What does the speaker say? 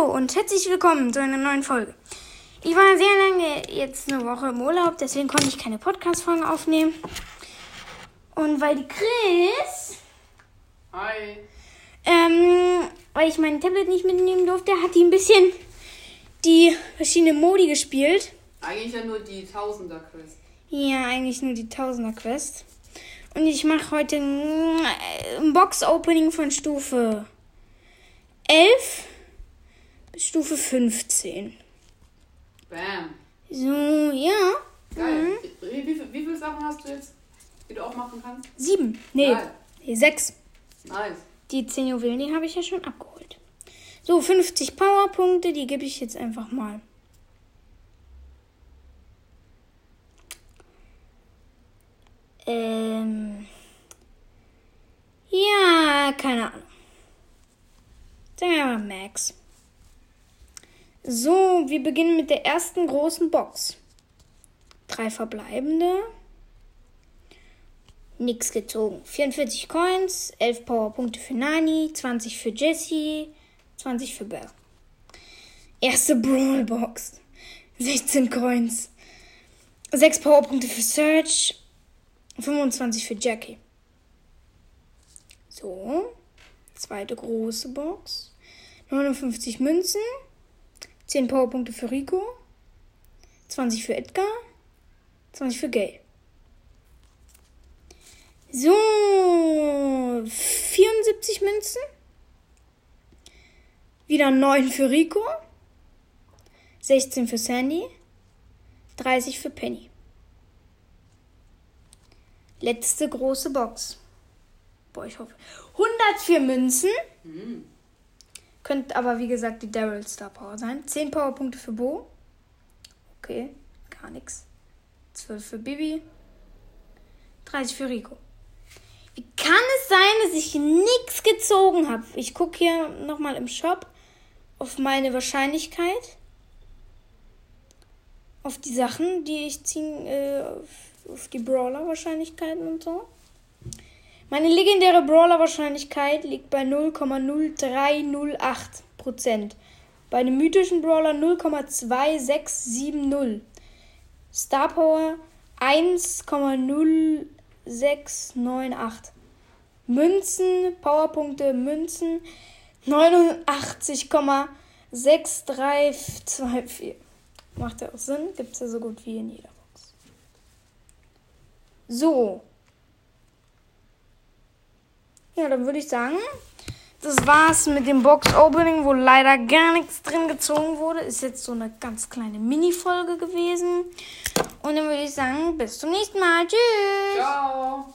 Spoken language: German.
Hallo und herzlich willkommen zu einer neuen Folge. Ich war sehr lange jetzt eine Woche im Urlaub, deswegen konnte ich keine Podcast-Folgen aufnehmen. Und weil die Chris, Hi. ähm, weil ich mein Tablet nicht mitnehmen durfte, hat die ein bisschen die verschiedenen Modi gespielt. Eigentlich ja nur die Tausender-Quest. Ja, eigentlich nur die Tausender-Quest. Und ich mache heute ein Box-Opening von Stufe 11 bis Stufe 15. Bam. So, ja. Geil. Wie, wie, viel- wie viele Sachen hast du jetzt, die du auch machen kannst? Sieben. Nee, nee sechs. Nice. Die 10 Juwelen, die habe ich ja schon abgeholt. So, 50 Powerpunkte, die gebe ich jetzt einfach mal. Ähm. Ja, keine Ahnung. Sagen wir mal Max. So, wir beginnen mit der ersten großen Box. Drei verbleibende. Nix gezogen. 44 Coins, 11 Powerpunkte für Nani, 20 für Jessie, 20 für Bell. Erste Brawlbox. 16 Coins. 6 Powerpunkte für Search, 25 für Jackie. So. Zweite große Box. 59 Münzen, 10 Powerpunkte für Rico, 20 für Edgar, 20 für Gay. So, 74 Münzen. Wieder 9 für Rico. 16 für Sandy. 30 für Penny. Letzte große Box. Boah, ich hoffe. 104 Münzen. Könnte aber, wie gesagt, die Daryl Star Power sein. 10 Powerpunkte für Bo. Okay, gar nichts. 12 für Bibi. 30 für Rico. Wie kann es sein, dass ich nichts gezogen habe? Ich gucke hier nochmal im Shop auf meine Wahrscheinlichkeit. Auf die Sachen, die ich ziehen, äh, auf, die Brawler-Wahrscheinlichkeiten und so. Meine legendäre Brawler-Wahrscheinlichkeit liegt bei 0,0308%. Bei einem mythischen Brawler 0,2670. Star Power 1,0698. Münzen, Powerpunkte, Münzen 89,6324. Macht ja auch Sinn, gibt es ja so gut wie in jeder Box. So. Ja, dann würde ich sagen, das war's mit dem Box-Opening, wo leider gar nichts drin gezogen wurde. Ist jetzt so eine ganz kleine Mini-Folge gewesen. Und dann würde ich sagen, bis zum nächsten Mal. Tschüss. Ciao.